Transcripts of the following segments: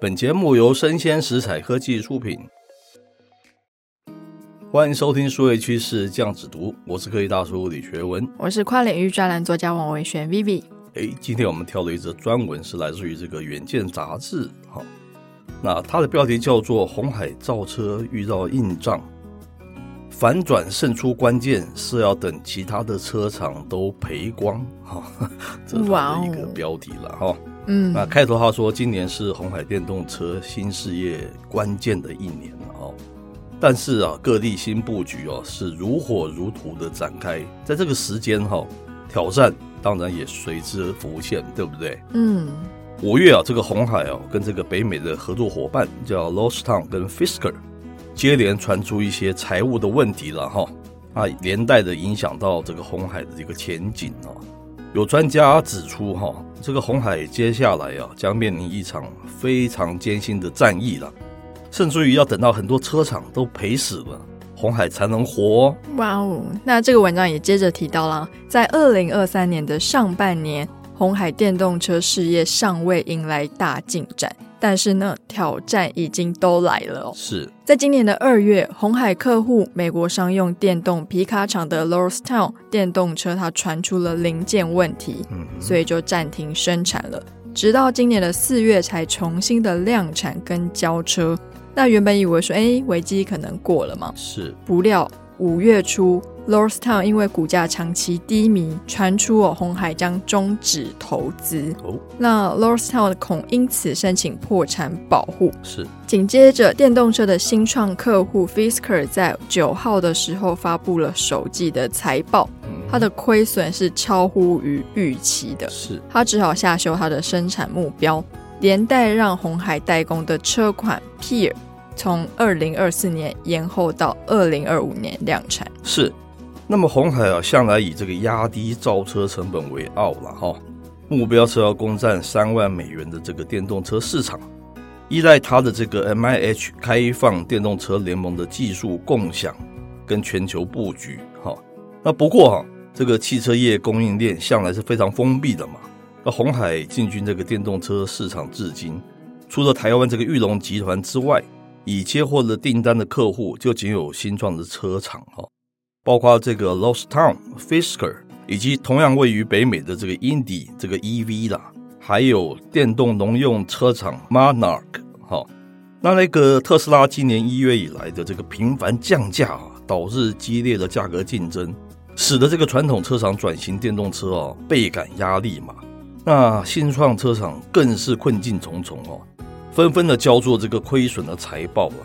本节目由生鲜食材科技出品，欢迎收听数位趋势酱子读，我是科技大叔李学文，我是跨领域专栏作家王维轩 Vivi。哎，今天我们挑了一则专文，是来自于这个《远见》杂志，哈，那它的标题叫做《红海造车遇到硬仗》。反转胜出关键是要等其他的车厂都赔光哈，这是他的一个标题了哈。嗯，那开头他说，今年是红海电动车新事业关键的一年了哦。但是啊，各地新布局哦是如火如荼的展开，在这个时间哈，挑战当然也随之浮现，对不对？嗯，五月啊，这个红海哦跟这个北美的合作伙伴叫 Lordstown 跟 Fisker。接连传出一些财务的问题了哈，啊，连带的影响到这个红海的这个前景哦。有专家指出哈，这个红海接下来啊将面临一场非常艰辛的战役了，甚至于要等到很多车厂都赔死了，红海才能活。哇哦，那这个文章也接着提到了，在二零二三年的上半年，红海电动车事业尚未迎来大进展。但是呢，挑战已经都来了哦。是在今年的二月，红海客户美国商用电动皮卡厂的 Lordstown 电动车，它传出了零件问题，嗯，所以就暂停生产了，直到今年的四月才重新的量产跟交车。那原本以为说，哎，危机可能过了嘛，是，不料五月初。Lordstown 因为股价长期低迷，传出哦，红海将终止投资。哦，那 Lordstown 恐因此申请破产保护。是。紧接着，电动车的新创客户 Fisker 在九号的时候发布了首季的财报，它的亏损是超乎于预期的。是。它只好下修它的生产目标，连带让红海代工的车款 Peer 从二零二四年延后到二零二五年量产。是。那么鸿海啊，向来以这个压低造车成本为傲了哈，目标是要攻占三万美元的这个电动车市场，依赖它的这个 MIH 开放电动车联盟的技术共享跟全球布局哈。那不过哈，这个汽车业供应链向来是非常封闭的嘛。那鸿海进军这个电动车市场至今，除了台湾这个裕隆集团之外，已接获了订单的客户就仅有新创的车厂哈。包括这个 Lost Town Fisker，以及同样位于北美的这个 Indie 这个 EV 啦，还有电动农用车厂 Monarch。哈，那那个特斯拉今年一月以来的这个频繁降价啊，导致激烈的价格竞争，使得这个传统车厂转型电动车啊倍感压力嘛。那新创车厂更是困境重重哦，纷纷的交作这个亏损的财报了。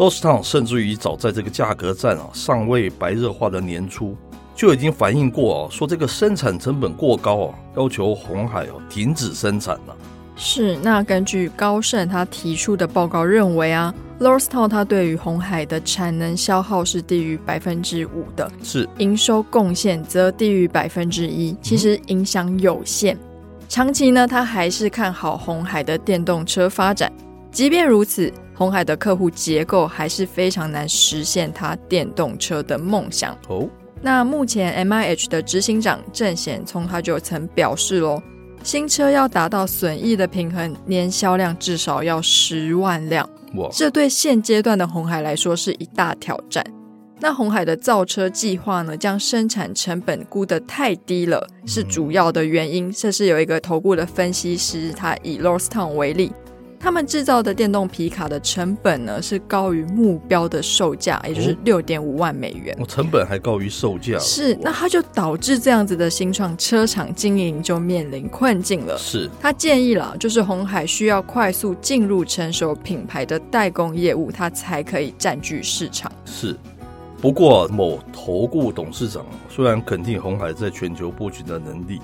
Lordstown 甚至于早在这个价格战啊尚未白热化的年初，就已经反映过哦，说这个生产成本过高啊，要求红海哦停止生产了。是，那根据高盛他提出的报告认为啊，Lordstown 它对于红海的产能消耗是低于百分之五的，是营收贡献则低于百分之一，其实影响有限。嗯、长期呢，他还是看好红海的电动车发展。即便如此，鸿海的客户结构还是非常难实现他电动车的梦想。哦，那目前 MIH 的执行长郑显聪他就曾表示喽，新车要达到损益的平衡，年销量至少要十万辆。哇，这对现阶段的红海来说是一大挑战。那红海的造车计划呢，将生产成本估得太低了，是主要的原因。这是有一个投顾的分析师，他以 Lordstown 为例。他们制造的电动皮卡的成本呢，是高于目标的售价，也就是六点五万美元。哦，成本还高于售价。是，那它就导致这样子的新创车厂经营就面临困境了。是，他建议了，就是红海需要快速进入成熟品牌的代工业务，它才可以占据市场。是，不过某投顾董事长虽然肯定红海在全球布局的能力，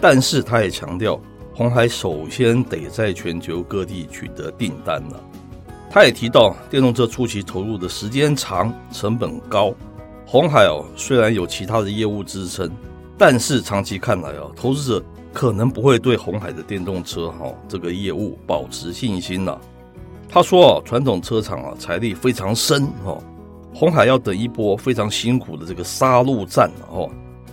但是他也强调。红海首先得在全球各地取得订单了。他也提到，电动车初期投入的时间长，成本高。红海哦，虽然有其他的业务支撑，但是长期看来哦，投资者可能不会对红海的电动车哈这个业务保持信心了。他说哦，传统车厂啊财力非常深哦，红海要等一波非常辛苦的这个杀戮战哦，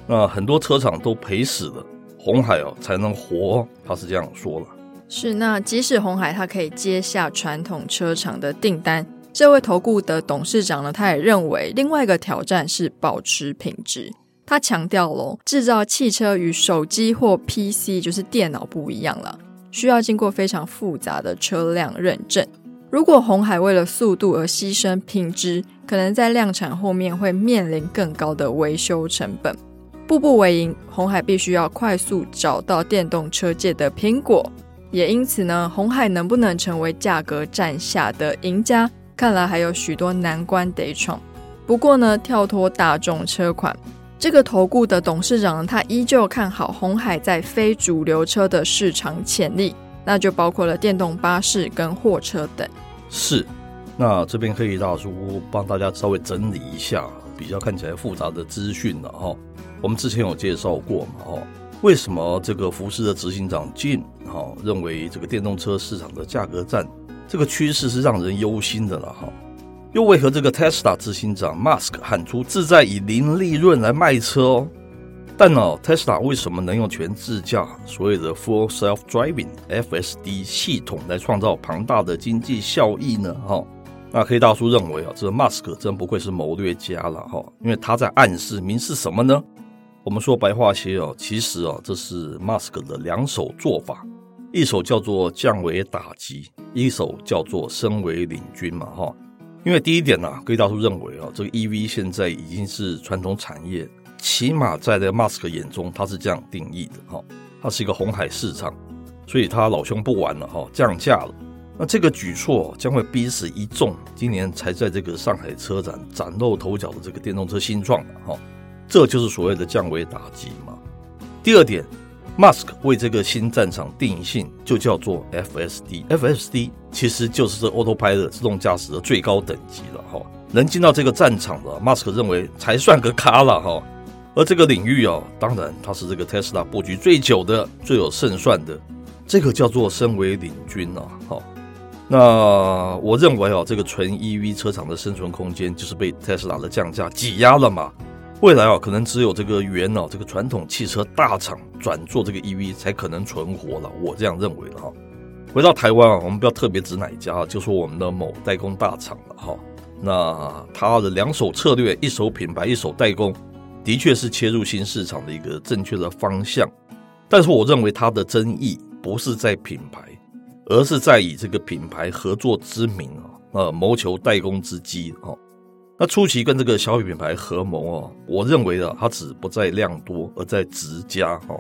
那很多车厂都赔死了。红海哦才能活，他是这样说了。是，那即使红海它可以接下传统车厂的订单，这位投顾的董事长呢，他也认为另外一个挑战是保持品质。他强调了，制造汽车与手机或 PC 就是电脑不一样了，需要经过非常复杂的车辆认证。如果红海为了速度而牺牲品质，可能在量产后面会面临更高的维修成本。步步为营，红海必须要快速找到电动车界的苹果，也因此呢，红海能不能成为价格战下的赢家，看来还有许多难关得闯。不过呢，跳脱大众车款，这个投顾的董事长他依旧看好红海在非主流车的市场潜力。那就包括了电动巴士跟货车等。是，那这边可以大叔帮大家稍微整理一下比较看起来复杂的资讯了哈。我们之前有介绍过嘛哈，为什么这个福斯的执行长 Jim 哈认为这个电动车市场的价格战这个趋势是让人忧心的了哈？又为何这个 Tesla 执行长 Musk 喊出自在以零利润来卖车哦？但呢、哦，Tesla 为什么能用全自驾所谓的 Full Self Driving FSD 系统来创造庞大的经济效益呢？哈、哦，那黑大叔认为啊，这个 Musk 真不愧是谋略家了哈、哦，因为他在暗示明示什么呢？我们说白话些哦，其实啊，这是 Musk 的两手做法，一手叫做降维打击，一手叫做升为领军嘛哈、因为第一点呢、啊，黑大叔认为啊，这个 EV 现在已经是传统产业。起码在这个马斯克眼中，他是这样定义的哈，它是一个红海市场，所以他老兄不玩了哈，降价了。那这个举措将会逼死一众今年才在这个上海车展崭露头角的这个电动车新创哈，这就是所谓的降维打击嘛。第二点，马斯克为这个新战场定性就叫做 FSD，FSD 其实就是这 Autopilot 自动驾驶的最高等级了哈，能进到这个战场的，马斯克认为才算个咖了哈。而这个领域啊，当然它是这个 Tesla 布局最久的、最有胜算的，这个叫做身为领军啊。好，那我认为啊，这个纯 EV 车厂的生存空间就是被 Tesla 的降价挤压了嘛。未来啊，可能只有这个原啊这个传统汽车大厂转做这个 EV 才可能存活了。我这样认为的哈。回到台湾啊，我们不要特别指哪一家，就说我们的某代工大厂了哈。那它的两手策略，一手品牌，一手代工。的确是切入新市场的一个正确的方向，但是我认为它的争议不是在品牌，而是在以这个品牌合作之名啊，呃，谋求代工之机啊。那初期跟这个小品牌合谋哦，我认为呢，它只不在量多，而在质佳哈。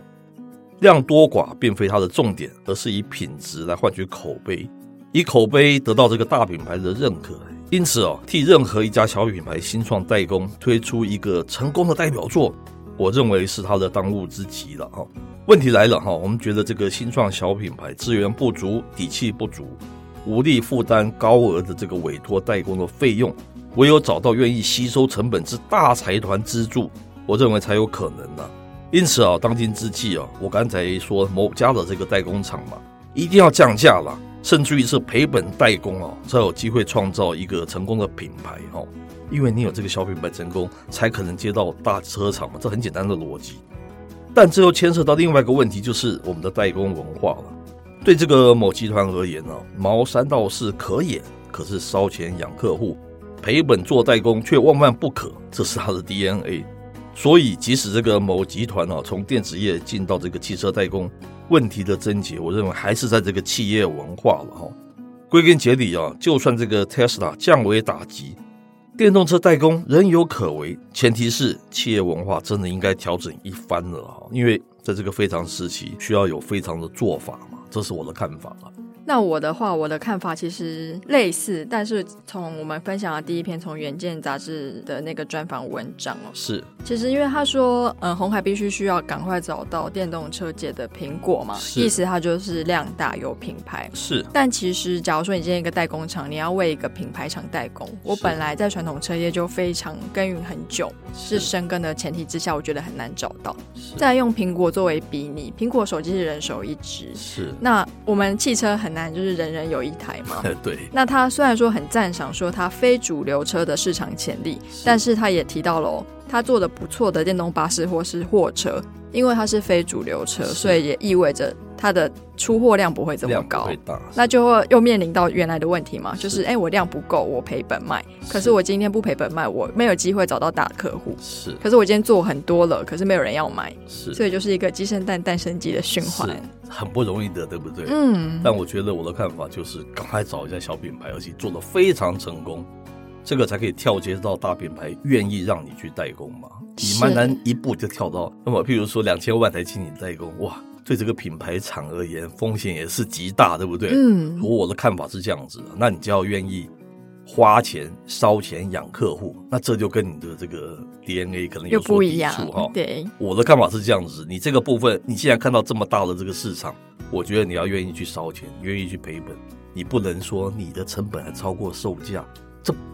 量多寡并非它的重点，而是以品质来换取口碑，以口碑得到这个大品牌的认可。因此哦，替任何一家小品牌新创代工推出一个成功的代表作，我认为是他的当务之急了哈。问题来了哈，我们觉得这个新创小品牌资源不足、底气不足，无力负担高额的这个委托代工的费用，唯有找到愿意吸收成本之大财团资助，我认为才有可能呢。因此啊，当今之际啊，我刚才说某家的这个代工厂嘛，一定要降价了。甚至于是赔本代工哦，才有机会创造一个成功的品牌哦。因为你有这个小品牌成功，才可能接到大车厂嘛，这很简单的逻辑。但这又牵涉到另外一个问题，就是我们的代工文化了。对这个某集团而言呢，毛三到四可也，可是烧钱养客户，赔本做代工却万万不可，这是他的 DNA。所以，即使这个某集团啊，从电子业进到这个汽车代工，问题的症结，我认为还是在这个企业文化了哈。归根结底啊，就算这个 Tesla 降维打击，电动车代工仍有可为，前提是企业文化真的应该调整一番了哈。因为在这个非常时期，需要有非常的做法嘛，这是我的看法了。那我的话，我的看法其实类似，但是从我们分享的第一篇从《远见》杂志的那个专访文章哦，是，其实因为他说，嗯，红海必须需要赶快找到电动车界的苹果嘛，意思它就是量大有品牌，是。但其实，假如说你今天一个代工厂，你要为一个品牌厂代工，我本来在传统车业就非常耕耘很久，是深耕的前提之下，我觉得很难找到。再用苹果作为比拟，苹果手机是人手一只，是。那我们汽车很。难就是人人有一台嘛。对。那他虽然说很赞赏说他非主流车的市场潜力，但是他也提到了哦它做的不错的电动巴士或是货车，因为它是非主流车，所以也意味着它的出货量不会这么高，那就会又面临到原来的问题嘛，就是哎、欸，我量不够，我赔本卖，可是我今天不赔本卖，我没有机会找到大客户，是，可是我今天做很多了，可是没有人要买，是，所以就是一个鸡生蛋，蛋生鸡的循环，很不容易的，对不对？嗯，但我觉得我的看法就是，赶快找一家小品牌，而且做的非常成功。这个才可以跳接到大品牌愿意让你去代工嘛？你慢慢一步就跳到那么，譬如说两千万台请你代工，哇，对这个品牌厂而言风险也是极大，对不对？嗯，如果我的看法是这样子的，那你就要愿意花钱烧钱养客户，那这就跟你的这个 DNA 可能有所抵触哈。对，我的看法是这样子，你这个部分，你既然看到这么大的这个市场，我觉得你要愿意去烧钱，愿意去赔本，你不能说你的成本还超过售价。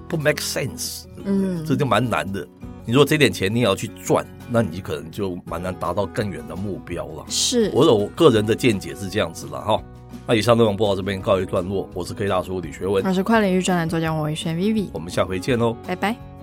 这不 make sense，嗯，这就蛮难的。你说这点钱你也要去赚，那你可能就蛮难达到更远的目标了。是，我有个人的见解是这样子了哈。那以上内容播到这边告一段落，我是 K 大叔李学文，我是跨领域专栏作家王维轩 Vivi，我们下回见喽，拜拜。